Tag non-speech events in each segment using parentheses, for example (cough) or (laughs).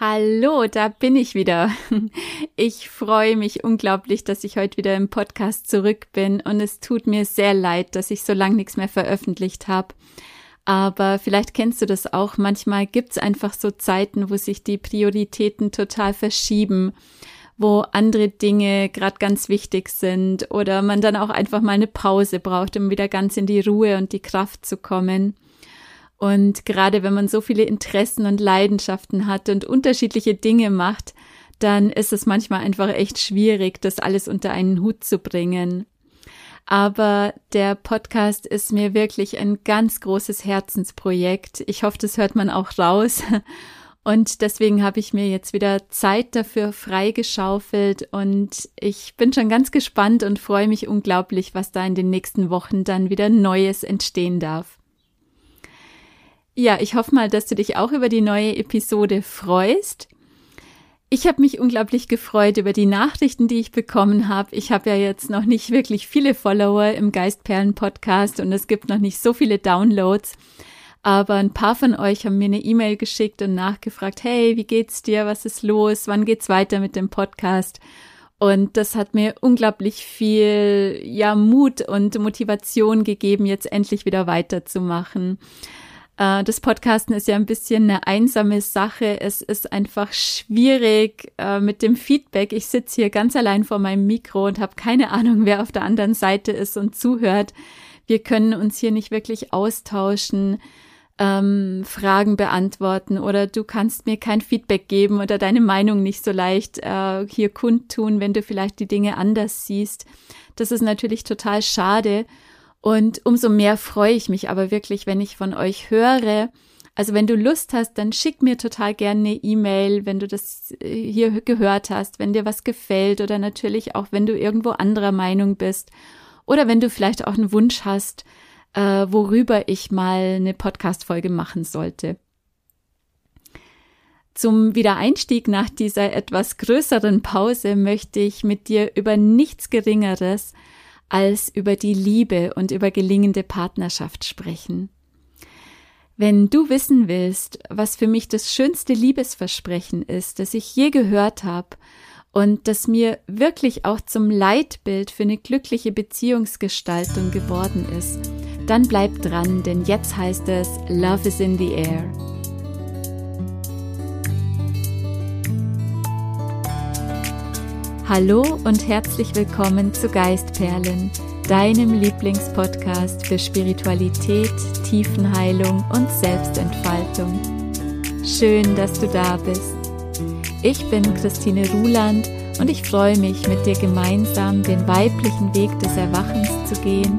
Hallo, da bin ich wieder. (laughs) Ich freue mich unglaublich, dass ich heute wieder im Podcast zurück bin und es tut mir sehr leid, dass ich so lange nichts mehr veröffentlicht habe. Aber vielleicht kennst du das auch. Manchmal gibt's einfach so Zeiten, wo sich die Prioritäten total verschieben, wo andere Dinge gerade ganz wichtig sind oder man dann auch einfach mal eine Pause braucht, um wieder ganz in die Ruhe und die Kraft zu kommen. Und gerade wenn man so viele Interessen und Leidenschaften hat und unterschiedliche Dinge macht, dann ist es manchmal einfach echt schwierig, das alles unter einen Hut zu bringen. Aber der Podcast ist mir wirklich ein ganz großes Herzensprojekt. Ich hoffe, das hört man auch raus. (laughs) Und deswegen habe ich mir jetzt wieder Zeit dafür freigeschaufelt und ich bin schon ganz gespannt und freue mich unglaublich, was da in den nächsten Wochen dann wieder Neues entstehen darf. Ja, ich hoffe mal, dass du dich auch über die neue Episode freust. Ich habe mich unglaublich gefreut über die Nachrichten, die ich bekommen habe. Ich habe ja jetzt noch nicht wirklich viele Follower im Geistperlen Podcast und es gibt noch nicht so viele Downloads. Aber ein paar von euch haben mir eine E-Mail geschickt und nachgefragt, hey, wie geht's dir? Was ist los? Wann geht's weiter mit dem Podcast? Und das hat mir unglaublich viel, ja, Mut und Motivation gegeben, jetzt endlich wieder weiterzumachen. Äh, das Podcasten ist ja ein bisschen eine einsame Sache. Es ist einfach schwierig äh, mit dem Feedback. Ich sitze hier ganz allein vor meinem Mikro und habe keine Ahnung, wer auf der anderen Seite ist und zuhört. Wir können uns hier nicht wirklich austauschen, ähm, Fragen beantworten oder du kannst mir kein Feedback geben oder deine Meinung nicht so leicht äh, hier kundtun, wenn du vielleicht die Dinge anders siehst. Das ist natürlich total schade. Und umso mehr freue ich mich aber wirklich, wenn ich von euch höre. Also wenn du Lust hast, dann schick mir total gerne eine E-Mail, wenn du das äh, hier gehört hast, wenn dir was gefällt oder natürlich auch, wenn du irgendwo anderer Meinung bist oder wenn du vielleicht auch einen Wunsch hast, äh, worüber ich mal eine Podcast-Folge machen sollte. Zum Wiedereinstieg nach dieser etwas größeren Pause möchte ich mit dir über nichts Geringeres als über die Liebe und über gelingende Partnerschaft sprechen. Wenn du wissen willst, was für mich das schönste Liebesversprechen ist, das ich je gehört habe und das mir wirklich auch zum Leitbild für eine glückliche Beziehungsgestaltung geworden ist, dann bleib dran, denn jetzt heißt es Love is in the Air. Hallo und herzlich willkommen zu Geistperlen, deinem Lieblingspodcast für Spiritualität, Tiefenheilung und Selbstentfaltung. Schön, dass du da bist. Ich bin Christine Ruland und ich freue mich, mit dir gemeinsam den weiblichen Weg des Erwachens zu gehen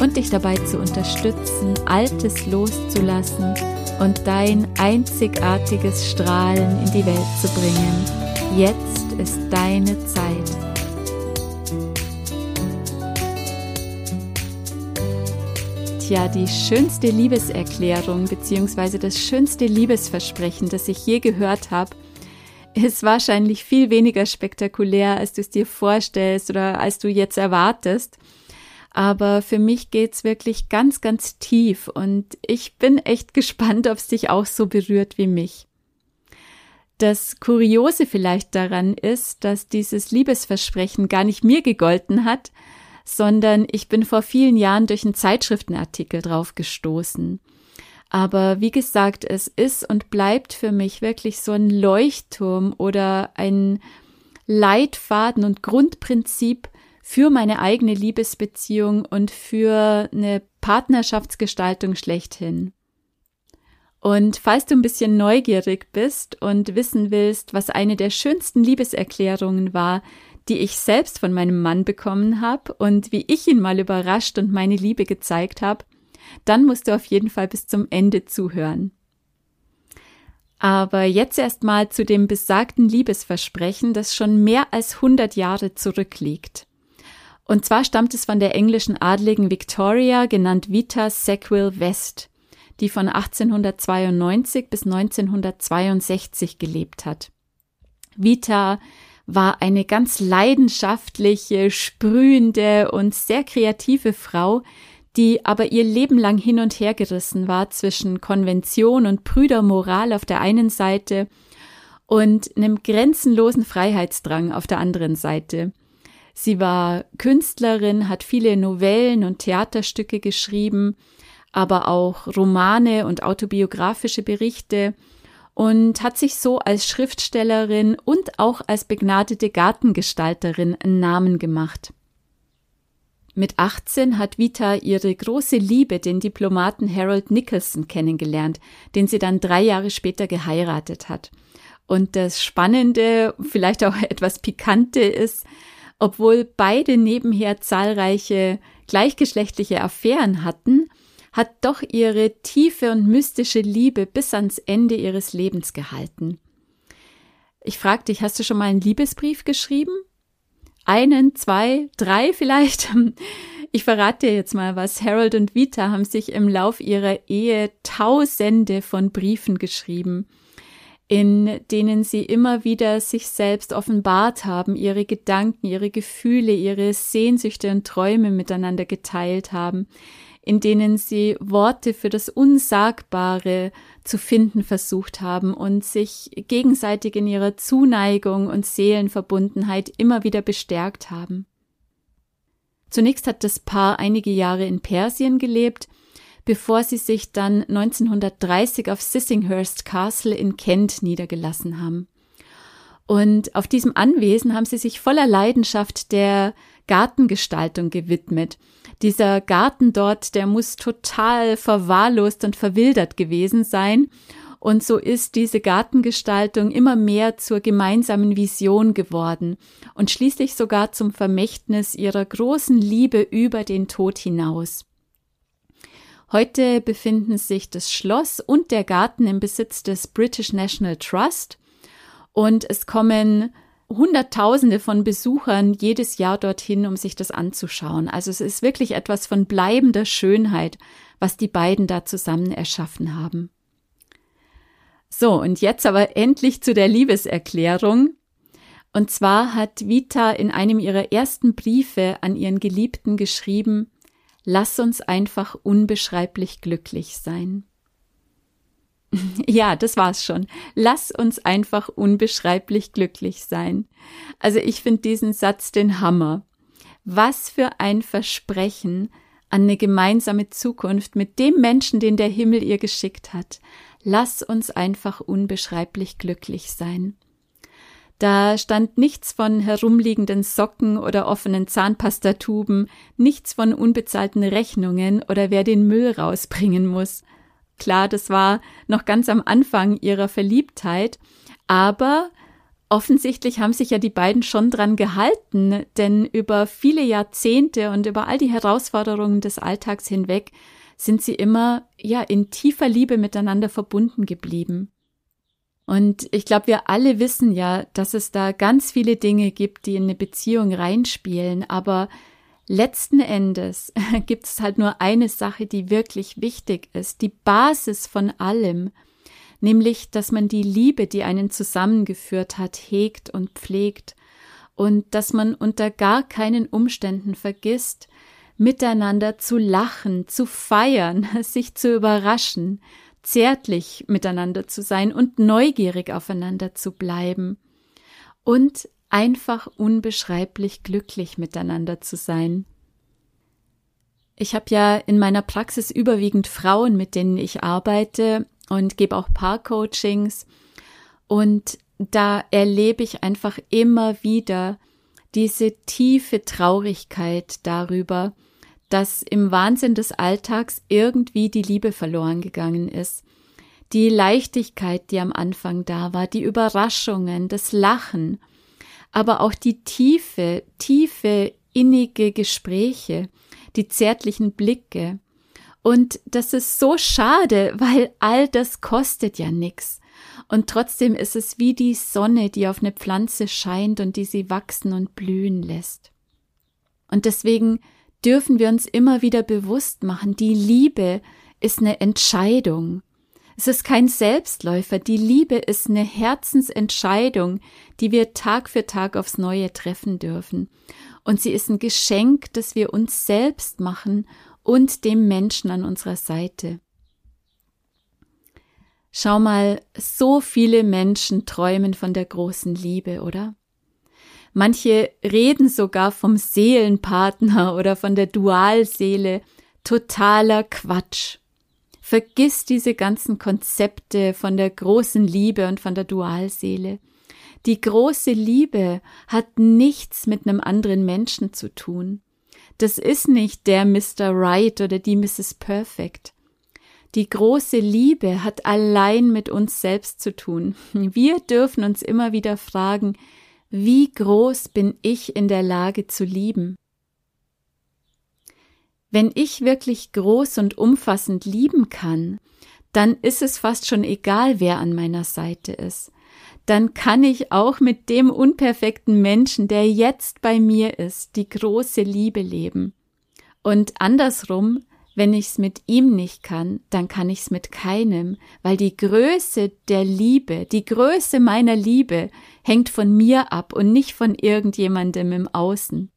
und dich dabei zu unterstützen, Altes loszulassen und dein einzigartiges Strahlen in die Welt zu bringen. Jetzt ist deine Zeit. Tja, die schönste Liebeserklärung bzw. das schönste Liebesversprechen, das ich je gehört habe, ist wahrscheinlich viel weniger spektakulär, als du es dir vorstellst oder als du jetzt erwartest. Aber für mich geht's wirklich ganz, ganz tief und ich bin echt (laughs) gespannt, ob es dich auch so berührt wie mich. Das Kuriose vielleicht daran ist, dass dieses Liebesversprechen gar nicht mir gegolten hat, sondern ich bin vor vielen Jahren durch einen Zeitschriftenartikel drauf gestoßen. Aber wie gesagt, es ist und bleibt für mich wirklich so ein Leuchtturm oder ein Leitfaden und Grundprinzip für meine eigene Liebesbeziehung und für eine Partnerschaftsgestaltung schlechthin. Und falls du ein bisschen neugierig bist und wissen willst, was eine der schönsten Liebeserklärungen war, die ich selbst von meinem Mann bekommen habe und wie ich ihn mal überrascht und meine Liebe gezeigt habe, dann musst du auf jeden Fall bis zum Ende zuhören. Aber jetzt erstmal zu dem besagten Liebesversprechen, das schon mehr als 100 Jahre zurückliegt. Und zwar stammt es von der englischen Adligen Victoria, genannt Vita Sackville West die von 1892 bis 1962 gelebt hat. Vita war eine ganz leidenschaftliche, sprühende und sehr kreative Frau, die aber ihr Leben lang hin und her gerissen war zwischen Konvention und Brüdermoral auf der einen Seite und einem grenzenlosen Freiheitsdrang auf der anderen Seite. Sie war Künstlerin, hat viele Novellen und Theaterstücke geschrieben, aber auch Romane und autobiografische Berichte und hat sich so als Schriftstellerin und auch als begnadete Gartengestalterin einen Namen gemacht. Mit 18 hat Vita ihre große Liebe, den Diplomaten Harold Nicholson, kennengelernt, den sie dann drei Jahre später geheiratet hat. Und das Spannende, vielleicht auch (laughs) etwas Pikante ist, obwohl beide nebenher zahlreiche gleichgeschlechtliche Affären hatten, hat doch ihre tiefe und mystische Liebe bis ans Ende ihres Lebens gehalten. Ich frag dich, hast du schon mal einen Liebesbrief geschrieben? Einen, zwei, drei vielleicht? (laughs) Ich verrate dir jetzt mal was. Harold und Vita haben sich im Lauf ihrer Ehe tausende von Briefen geschrieben, in denen sie immer wieder sich selbst offenbart haben, ihre Gedanken, ihre Gefühle, ihre Sehnsüchte und Träume miteinander geteilt haben, in denen sie Worte für das Unsagbare zu finden versucht haben und sich gegenseitig in ihrer Zuneigung und Seelenverbundenheit immer wieder bestärkt haben. Zunächst hat das Paar einige Jahre in Persien gelebt, bevor sie sich dann 1930 auf Sissinghurst Castle in Kent niedergelassen haben. Und auf diesem Anwesen haben sie sich voller Leidenschaft der Gartengestaltung gewidmet dieser Garten dort, der muss total verwahrlost und verwildert gewesen sein. Und so ist diese Gartengestaltung immer mehr zur gemeinsamen Vision geworden und schließlich sogar zum Vermächtnis ihrer großen Liebe über den Tod hinaus. Heute befinden sich das Schloss und der Garten im Besitz des British National Trust und es kommen Hunderttausende von Besuchern jedes Jahr dorthin, um sich das anzuschauen. Also es ist wirklich etwas von bleibender Schönheit, was die beiden da zusammen erschaffen haben. So, und jetzt aber endlich zu der Liebeserklärung. Und zwar hat Vita in einem ihrer ersten Briefe an ihren Geliebten geschrieben, Lass uns einfach unbeschreiblich glücklich sein. (laughs) Ja, das war's schon. Lass uns einfach unbeschreiblich glücklich sein. Also ich finde diesen Satz den Hammer. Was für ein Versprechen an eine gemeinsame Zukunft mit dem Menschen, den der Himmel ihr geschickt hat. Lass uns einfach unbeschreiblich glücklich sein. Da stand nichts von herumliegenden Socken oder offenen Zahnpastatuben, nichts von unbezahlten Rechnungen oder wer den Müll rausbringen muss. Klar, das war noch ganz am Anfang ihrer Verliebtheit, aber offensichtlich haben sich ja die beiden schon dran gehalten, denn über viele Jahrzehnte und über all die Herausforderungen des Alltags hinweg sind sie immer ja in tiefer Liebe miteinander verbunden geblieben. Und ich glaube, wir alle wissen ja, dass es da ganz viele Dinge gibt, die in eine Beziehung reinspielen, aber Letzten Endes (laughs) gibt es halt nur eine Sache, die wirklich wichtig ist, die Basis von allem, nämlich, dass man die Liebe, die einen zusammengeführt hat, hegt und pflegt und dass man unter gar keinen Umständen vergisst, miteinander zu lachen, zu feiern, (laughs) sich zu überraschen, zärtlich miteinander zu sein und neugierig aufeinander zu bleiben. Und einfach unbeschreiblich glücklich miteinander zu sein. Ich habe ja in meiner Praxis überwiegend Frauen, mit denen ich arbeite und gebe auch Paarcoachings und da erlebe ich einfach immer wieder diese tiefe Traurigkeit darüber, dass im Wahnsinn des Alltags irgendwie die Liebe verloren gegangen ist. Die Leichtigkeit, die am Anfang da war, die Überraschungen, das Lachen aber auch die tiefe, tiefe, innige Gespräche, die zärtlichen Blicke. Und das ist so schade, weil all das kostet ja nix. Und trotzdem ist es wie die Sonne, die auf eine Pflanze scheint und die sie wachsen und blühen lässt. Und deswegen dürfen wir uns immer wieder bewusst machen, die Liebe ist eine Entscheidung. Es ist kein Selbstläufer. Die Liebe ist eine Herzensentscheidung, die wir Tag für Tag aufs Neue treffen dürfen. Und sie ist ein Geschenk, das wir uns selbst machen und dem Menschen an unserer Seite. Schau mal, so viele Menschen träumen von der großen Liebe, oder? Manche reden sogar vom Seelenpartner (laughs) oder von der Dualseele. Totaler Quatsch. Vergiss diese ganzen Konzepte von der großen Liebe und von der Dualseele. Die große Liebe hat nichts mit einem anderen Menschen zu tun. Das ist nicht der Mr. Right oder die Mrs. Perfect. Die große Liebe hat allein mit uns selbst zu tun. Wir dürfen uns immer wieder fragen, wie groß bin ich in der Lage zu lieben? Wenn ich wirklich groß und umfassend lieben kann, dann ist es fast schon egal, wer an meiner Seite ist. Dann kann ich auch mit dem unperfekten Menschen, der jetzt bei mir ist, die große Liebe leben. Und andersrum, wenn ich's mit ihm nicht kann, dann kann ich's mit keinem, weil die Größe der Liebe, die Größe meiner Liebe hängt von mir ab und nicht von irgendjemandem im Außen.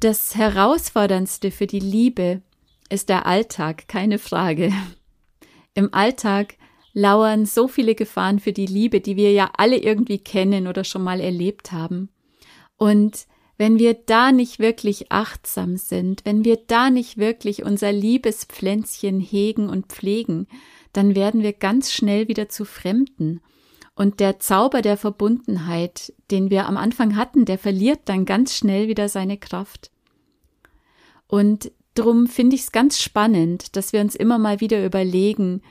Das Herausforderndste für die Liebe ist der Alltag, keine Frage. Im Alltag lauern so viele Gefahren für die Liebe, die wir ja alle irgendwie kennen oder schon mal erlebt haben. Und wenn wir da nicht wirklich achtsam sind, wenn wir da nicht wirklich unser Liebespflänzchen hegen und pflegen, dann werden wir ganz schnell wieder zu Fremden. Und der Zauber der Verbundenheit, den wir am Anfang hatten, der verliert dann ganz schnell wieder seine Kraft. Und drum finde ich es ganz spannend, dass wir uns immer mal wieder überlegen,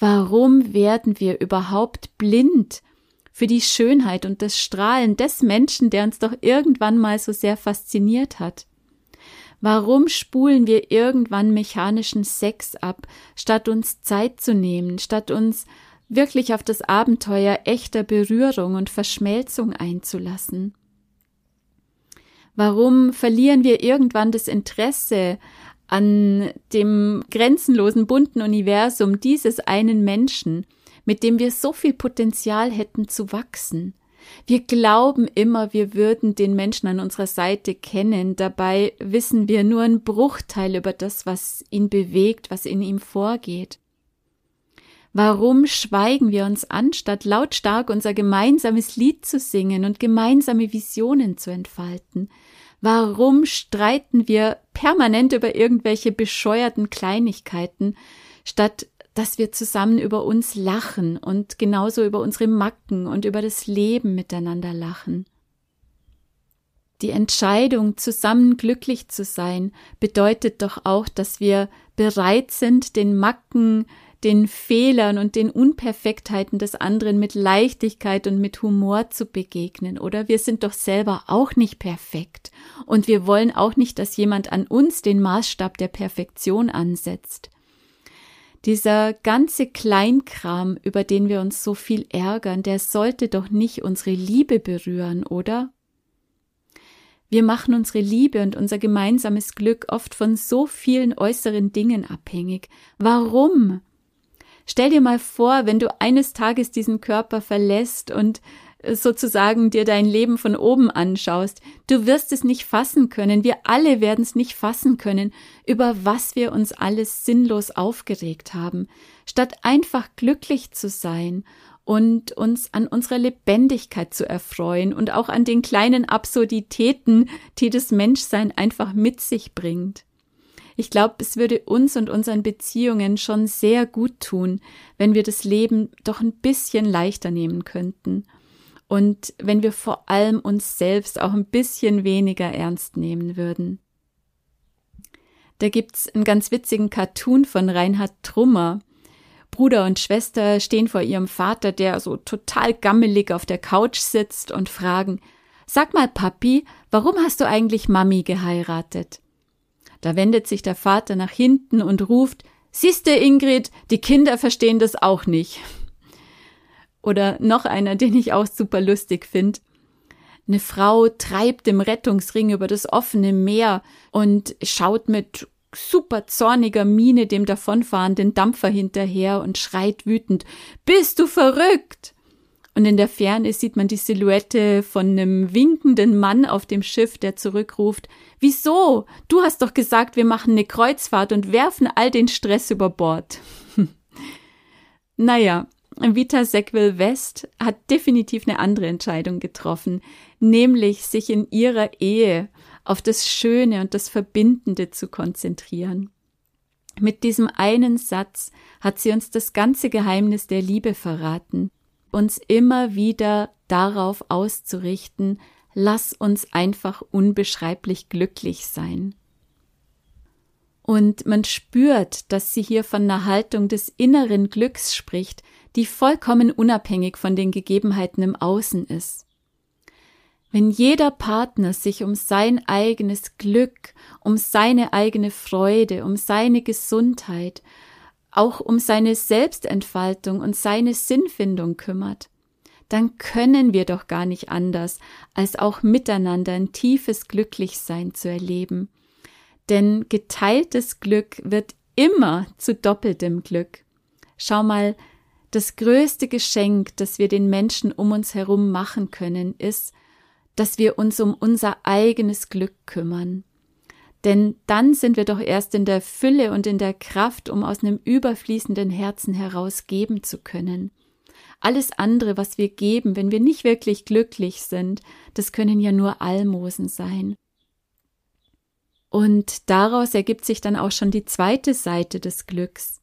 warum werden wir überhaupt blind für die Schönheit und das Strahlen des Menschen, der uns doch irgendwann mal so sehr fasziniert hat. Warum spulen wir irgendwann mechanischen Sex ab, statt uns Zeit zu nehmen, statt uns wirklich auf das Abenteuer echter Berührung und Verschmelzung einzulassen? Warum verlieren wir irgendwann das Interesse an dem grenzenlosen bunten Universum dieses einen Menschen mit dem wir so viel Potenzial hätten zu wachsen. Wir glauben immer, wir würden den Menschen an unserer Seite kennen, dabei wissen wir nur einen Bruchteil über das, was ihn bewegt, was in ihm vorgeht. Warum schweigen wir uns an, statt lautstark unser gemeinsames Lied zu singen und gemeinsame Visionen zu entfalten? Warum streiten wir permanent über irgendwelche bescheuerten Kleinigkeiten, statt dass wir zusammen über uns lachen und genauso über unsere Macken und über das Leben miteinander lachen. Die Entscheidung, zusammen glücklich zu sein, bedeutet doch auch, dass wir bereit sind, den Macken, den Fehlern und den Unperfektheiten des anderen mit Leichtigkeit und mit Humor zu begegnen, oder? Wir sind doch selber auch nicht perfekt und wir wollen auch nicht, dass jemand an uns den Maßstab der Perfektion ansetzt. Dieser ganze Kleinkram, über den wir uns so viel ärgern, der sollte doch nicht unsere Liebe berühren, oder? Wir machen unsere Liebe und unser gemeinsames Glück oft von so vielen äußeren Dingen abhängig. Warum? Stell dir mal vor, wenn du eines Tages diesen Körper verlässt und sozusagen dir dein Leben von oben anschaust, du wirst es nicht fassen können, wir alle werden es nicht fassen können, über was wir uns alles sinnlos aufgeregt haben, statt einfach glücklich zu sein und uns an unserer Lebendigkeit zu erfreuen und auch an den kleinen Absurditäten, die das Menschsein einfach mit sich bringt. Ich glaube, es würde uns und unseren Beziehungen schon sehr gut tun, wenn wir das Leben doch ein bisschen leichter nehmen könnten und wenn wir vor allem uns selbst auch ein bisschen weniger ernst nehmen würden. Da gibt's einen ganz witzigen Cartoon von Reinhard Trummer. Bruder und Schwester stehen vor ihrem Vater, der so total gammelig auf der Couch sitzt und fragen, Sag mal, Papi, warum hast du eigentlich Mami geheiratet? Da wendet sich der Vater nach hinten und ruft, Siehste, Ingrid, die Kinder verstehen das auch nicht. Oder noch einer, den ich auch super lustig finde. Eine Frau treibt im Rettungsring über das offene Meer und schaut mit super zorniger Miene dem davonfahrenden Dampfer hinterher und schreit wütend Bist du verrückt? Und in der Ferne sieht man die Silhouette von einem winkenden Mann auf dem Schiff, der zurückruft Wieso? Du hast doch gesagt, wir machen eine Kreuzfahrt und werfen all den Stress über Bord. (laughs) Naja, Vita Sequel West hat definitiv eine andere Entscheidung getroffen, nämlich sich in ihrer Ehe auf das Schöne und das Verbindende zu konzentrieren. Mit diesem einen Satz hat sie uns das ganze Geheimnis der Liebe verraten, uns immer wieder darauf auszurichten, lass uns einfach unbeschreiblich glücklich sein. Und man spürt, dass sie hier von einer Haltung des inneren Glücks spricht, die vollkommen unabhängig von den Gegebenheiten im Außen ist. Wenn jeder Partner sich um sein eigenes Glück, um seine eigene Freude, um seine Gesundheit, auch um seine Selbstentfaltung und seine Sinnfindung kümmert, dann können wir doch gar nicht anders, als auch miteinander ein tiefes Glücklichsein zu erleben. Denn geteiltes Glück wird immer zu doppeltem Glück. Schau mal, das größte Geschenk, das wir den Menschen um uns herum machen können, ist, dass wir uns um unser eigenes Glück kümmern. Denn dann sind wir doch erst in der Fülle und in der Kraft, um aus einem überfließenden Herzen heraus geben zu können. Alles andere, was wir geben, wenn wir nicht wirklich glücklich sind, das können ja nur Almosen sein. Und daraus ergibt sich dann auch schon die zweite Seite des Glücks.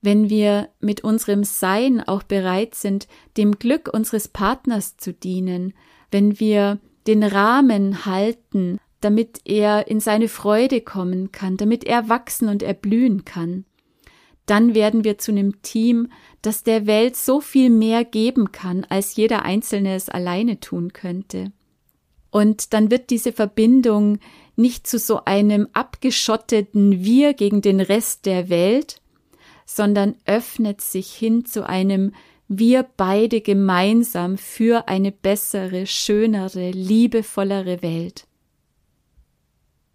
Wenn wir mit unserem Sein auch bereit sind, dem Glück unseres Partners zu dienen, wenn wir den Rahmen halten, damit er in seine Freude kommen kann, damit er wachsen und erblühen kann, dann werden wir zu einem Team, das der Welt so viel mehr geben kann, als jeder Einzelne es alleine tun könnte. Und dann wird diese Verbindung nicht zu so einem abgeschotteten Wir gegen den Rest der Welt, sondern öffnet sich hin zu einem wir beide gemeinsam für eine bessere, schönere, liebevollere Welt.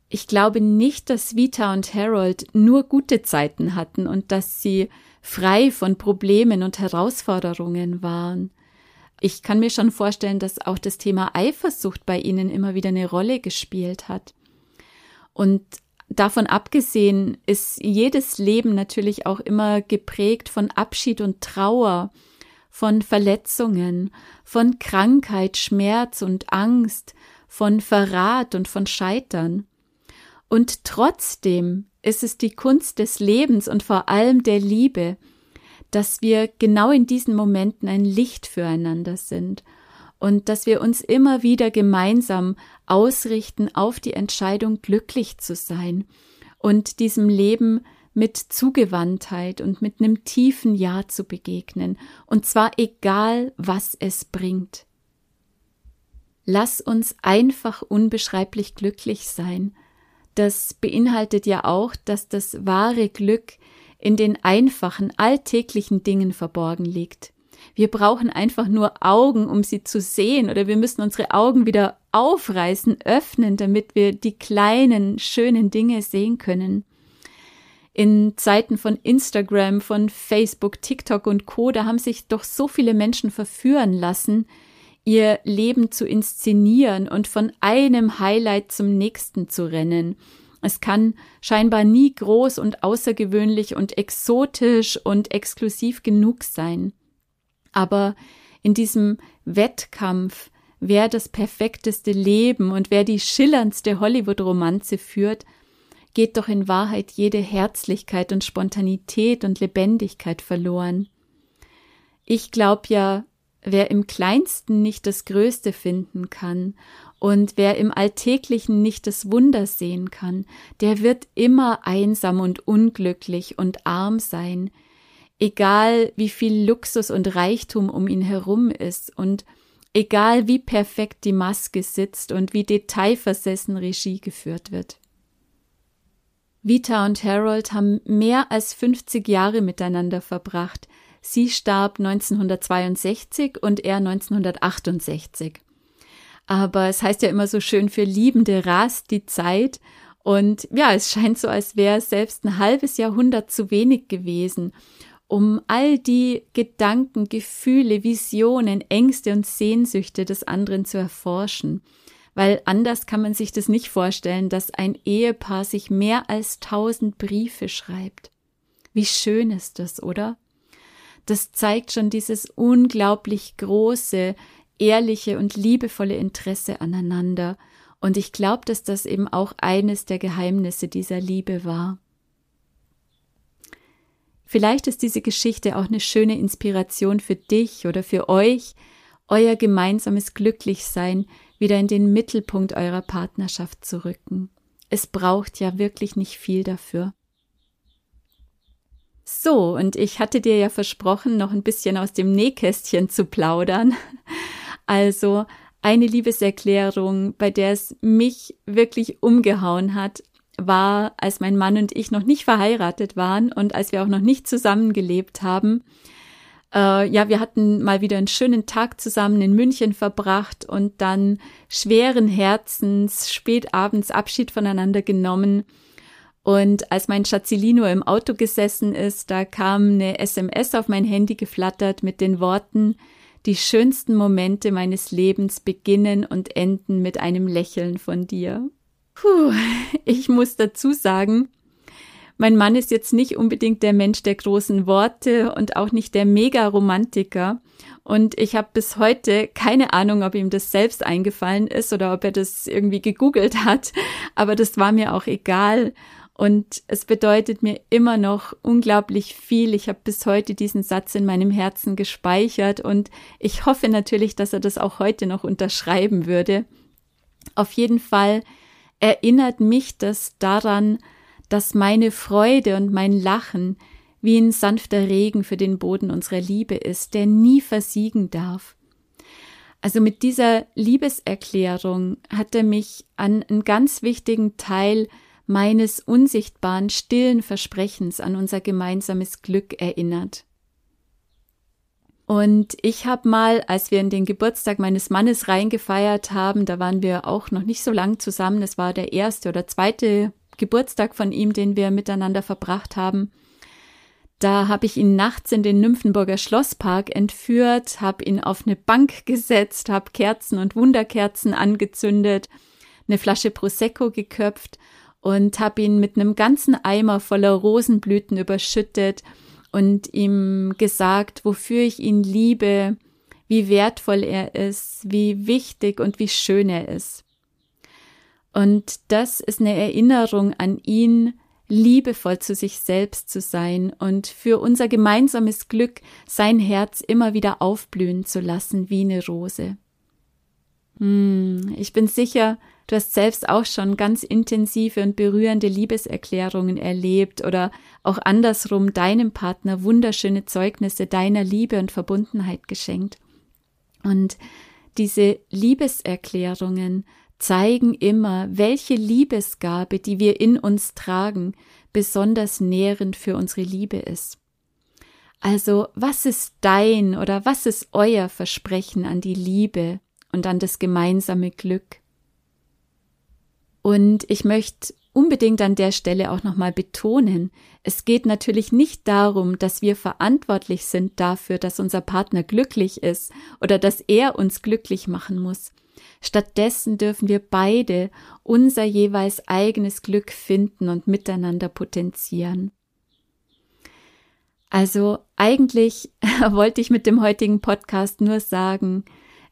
Ich glaube nicht, dass Vita und Harold nur gute Zeiten hatten und dass sie frei von Problemen und Herausforderungen waren. Ich kann mir schon vorstellen, dass auch das Thema Eifersucht bei ihnen immer wieder eine Rolle gespielt hat. Und davon abgesehen ist jedes Leben natürlich auch immer geprägt von Abschied und Trauer, von Verletzungen, von Krankheit, Schmerz und Angst, von Verrat und von Scheitern. Und trotzdem ist es die Kunst des Lebens und vor allem der Liebe, dass wir genau in diesen Momenten ein Licht füreinander sind und dass wir uns immer wieder gemeinsam ausrichten auf die Entscheidung, glücklich zu sein und diesem Leben mit Zugewandtheit und mit einem tiefen Ja zu begegnen, und zwar egal, was es bringt. Lass uns einfach unbeschreiblich glücklich sein. Das beinhaltet ja auch, dass das wahre Glück in den einfachen, alltäglichen Dingen verborgen liegt. Wir brauchen einfach nur Augen, um sie zu sehen, oder wir müssen unsere Augen wieder aufreißen, öffnen, damit wir die kleinen, schönen Dinge sehen können in Zeiten von Instagram, von Facebook, TikTok und Co, da haben sich doch so viele Menschen verführen lassen, ihr Leben zu inszenieren und von einem Highlight zum nächsten zu rennen. Es kann scheinbar nie groß und außergewöhnlich und exotisch und exklusiv genug sein. Aber in diesem Wettkampf, wer das perfekteste Leben und wer die schillerndste Hollywood-Romanze führt, geht doch in Wahrheit jede Herzlichkeit und Spontanität und Lebendigkeit verloren. Ich glaube ja, wer im kleinsten nicht das Größte finden kann und wer im Alltäglichen nicht das Wunder sehen kann, der wird immer einsam und unglücklich und arm sein, egal wie viel Luxus und Reichtum um ihn herum ist und egal wie perfekt die Maske sitzt und wie detailversessen Regie geführt wird. Vita und Harold haben mehr als 50 Jahre miteinander verbracht. Sie starb 1962 und er 1968. Aber es heißt ja immer so schön, für Liebende rast die Zeit. Und ja, es scheint so, als wäre selbst ein halbes Jahrhundert zu wenig gewesen, um all die Gedanken, Gefühle, Visionen, Ängste und Sehnsüchte des anderen zu erforschen weil anders kann man sich das nicht vorstellen, dass ein Ehepaar sich mehr als tausend Briefe schreibt. Wie schön ist das, oder? Das zeigt schon dieses unglaublich große, ehrliche und liebevolle Interesse aneinander. Und ich glaube, dass das eben auch eines der Geheimnisse dieser Liebe war. Vielleicht ist diese Geschichte auch eine schöne Inspiration für dich oder für euch, euer gemeinsames Glücklichsein wieder in den Mittelpunkt eurer Partnerschaft zu rücken. Es braucht ja wirklich nicht viel dafür. So, und ich hatte dir ja versprochen, noch ein bisschen aus dem Nähkästchen zu plaudern. (laughs) Also eine Liebeserklärung, bei der es mich wirklich umgehauen hat, war, als mein Mann und ich noch nicht verheiratet waren und als wir auch noch nicht zusammengelebt haben. Äh, ja, wir hatten mal wieder einen schönen Tag zusammen in München verbracht und dann schweren Herzens spät abends Abschied voneinander genommen. Und als mein Schatzilino im Auto gesessen ist, da kam eine SMS auf mein Handy geflattert mit den Worten, die schönsten Momente meines Lebens beginnen und enden mit einem Lächeln von dir. Puh, ich muss dazu sagen, mein Mann ist jetzt nicht unbedingt der Mensch der großen Worte und auch nicht der Mega-Romantiker. Und ich habe bis heute keine Ahnung, ob ihm das selbst eingefallen ist oder ob er das irgendwie gegoogelt hat. Aber das war mir auch egal. Und es bedeutet mir immer noch unglaublich viel. Ich habe bis heute diesen Satz in meinem Herzen gespeichert und ich hoffe natürlich, dass er das auch heute noch unterschreiben würde. Auf jeden Fall erinnert mich das daran, dass meine Freude und mein Lachen wie ein sanfter Regen für den Boden unserer Liebe ist, der nie versiegen darf. Also mit dieser Liebeserklärung hat er mich an einen ganz wichtigen Teil meines unsichtbaren, stillen Versprechens an unser gemeinsames Glück erinnert. Und ich habe mal, als wir in den Geburtstag meines Mannes reingefeiert haben, da waren wir auch noch nicht so lang zusammen, es war der erste oder zweite Geburtstag von ihm, den wir miteinander verbracht haben. Da habe ich ihn nachts in den Nymphenburger Schlosspark entführt, habe ihn auf eine Bank gesetzt, habe Kerzen und Wunderkerzen angezündet, eine Flasche Prosecco geköpft und habe ihn mit einem ganzen Eimer voller Rosenblüten überschüttet und ihm gesagt, wofür ich ihn liebe, wie wertvoll er ist, wie wichtig und wie schön er ist. Und das ist eine Erinnerung an ihn, liebevoll zu sich selbst zu sein und für unser gemeinsames Glück sein Herz immer wieder aufblühen zu lassen wie eine Rose. Hm, ich bin sicher, du hast selbst auch schon ganz intensive und berührende Liebeserklärungen erlebt oder auch andersrum deinem Partner wunderschöne Zeugnisse deiner Liebe und Verbundenheit geschenkt. Und diese Liebeserklärungen zeigen immer, welche Liebesgabe, die wir in uns tragen, besonders nährend für unsere Liebe ist. Also, was ist dein oder was ist euer Versprechen an die Liebe und an das gemeinsame Glück? Und ich möchte unbedingt an der Stelle auch nochmal betonen, es geht natürlich nicht darum, dass wir verantwortlich sind dafür, dass unser Partner glücklich ist oder dass er uns glücklich machen muss. Stattdessen dürfen wir beide unser jeweils eigenes Glück finden und miteinander potenzieren. Also eigentlich (laughs) wollte ich mit dem heutigen Podcast nur sagen,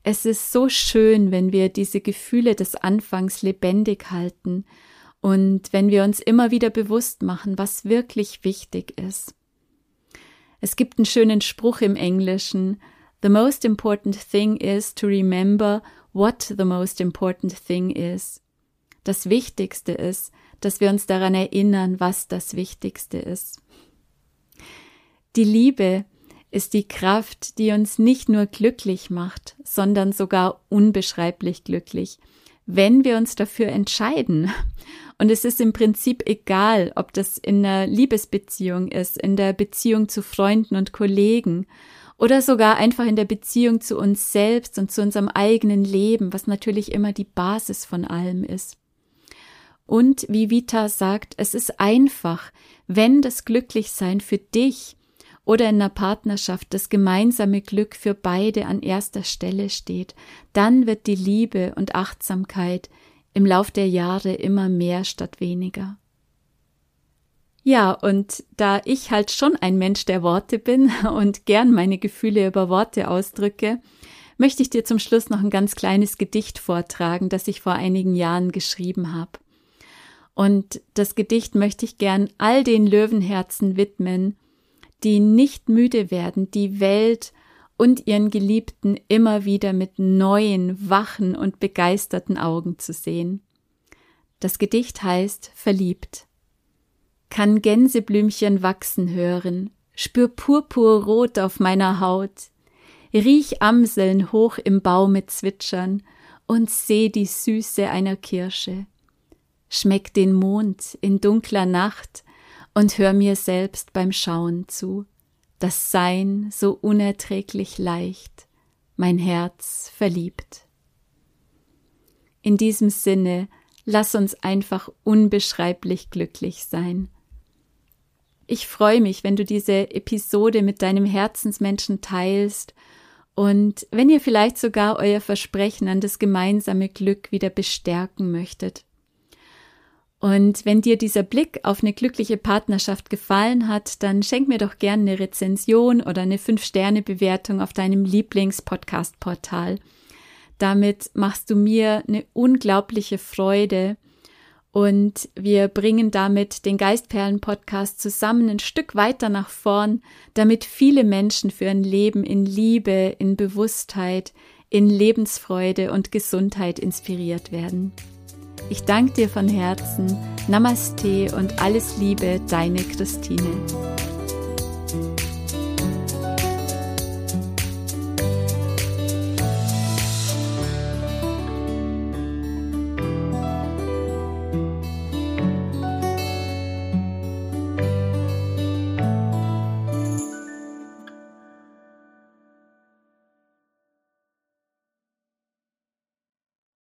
es ist so schön, wenn wir diese Gefühle des Anfangs lebendig halten und wenn wir uns immer wieder bewusst machen, was wirklich wichtig ist. Es gibt einen schönen Spruch im Englischen, The most important thing is to remember what the most important thing is. Das Wichtigste ist, dass wir uns daran erinnern, was das Wichtigste ist. Die Liebe ist die Kraft, die uns nicht nur glücklich macht, sondern sogar unbeschreiblich glücklich, wenn wir uns dafür entscheiden. Und es ist im Prinzip egal, ob das in einer Liebesbeziehung ist, in der Beziehung zu Freunden und Kollegen oder sogar einfach in der Beziehung zu uns selbst und zu unserem eigenen Leben, was natürlich immer die Basis von allem ist. Und wie Vita sagt, es ist einfach, wenn das Glücklichsein für dich oder in einer Partnerschaft das gemeinsame Glück für beide an erster Stelle steht, dann wird die Liebe und Achtsamkeit im Lauf der Jahre immer mehr statt weniger. Ja, und da ich halt schon ein Mensch der Worte bin (laughs) und gern meine Gefühle über Worte ausdrücke, möchte ich dir zum Schluss noch ein ganz kleines Gedicht vortragen, das ich vor einigen Jahren geschrieben habe. Und das Gedicht möchte ich gern all den Löwenherzen widmen, die nicht müde werden, die Welt und ihren Geliebten immer wieder mit neuen, wachen und begeisterten Augen zu sehen. Das Gedicht heißt Verliebt. Kann Gänseblümchen wachsen hören, spür Purpurrot auf meiner Haut, riech Amseln hoch im Baume zwitschern und seh die Süße einer Kirsche. Schmeck den Mond in dunkler Nacht und hör mir selbst beim Schauen zu das Sein so unerträglich leicht, mein Herz verliebt. In diesem Sinne, lass uns einfach unbeschreiblich glücklich sein. Ich freue mich, wenn du diese Episode mit deinem Herzensmenschen teilst und wenn ihr vielleicht sogar euer Versprechen an das gemeinsame Glück wieder bestärken möchtet. Und wenn dir dieser Blick auf eine glückliche Partnerschaft gefallen hat, dann schenk mir doch gerne eine Rezension oder eine 5-Sterne-Bewertung auf deinem Lieblings-Podcast-Portal. Damit machst du mir eine unglaubliche Freude und wir bringen damit den Geistperlen-Podcast zusammen ein Stück weiter nach vorn, damit viele Menschen für ein Leben in Liebe, in Bewusstheit, in Lebensfreude und Gesundheit inspiriert werden. Ich danke dir von Herzen. Namaste und alles Liebe, deine Christine.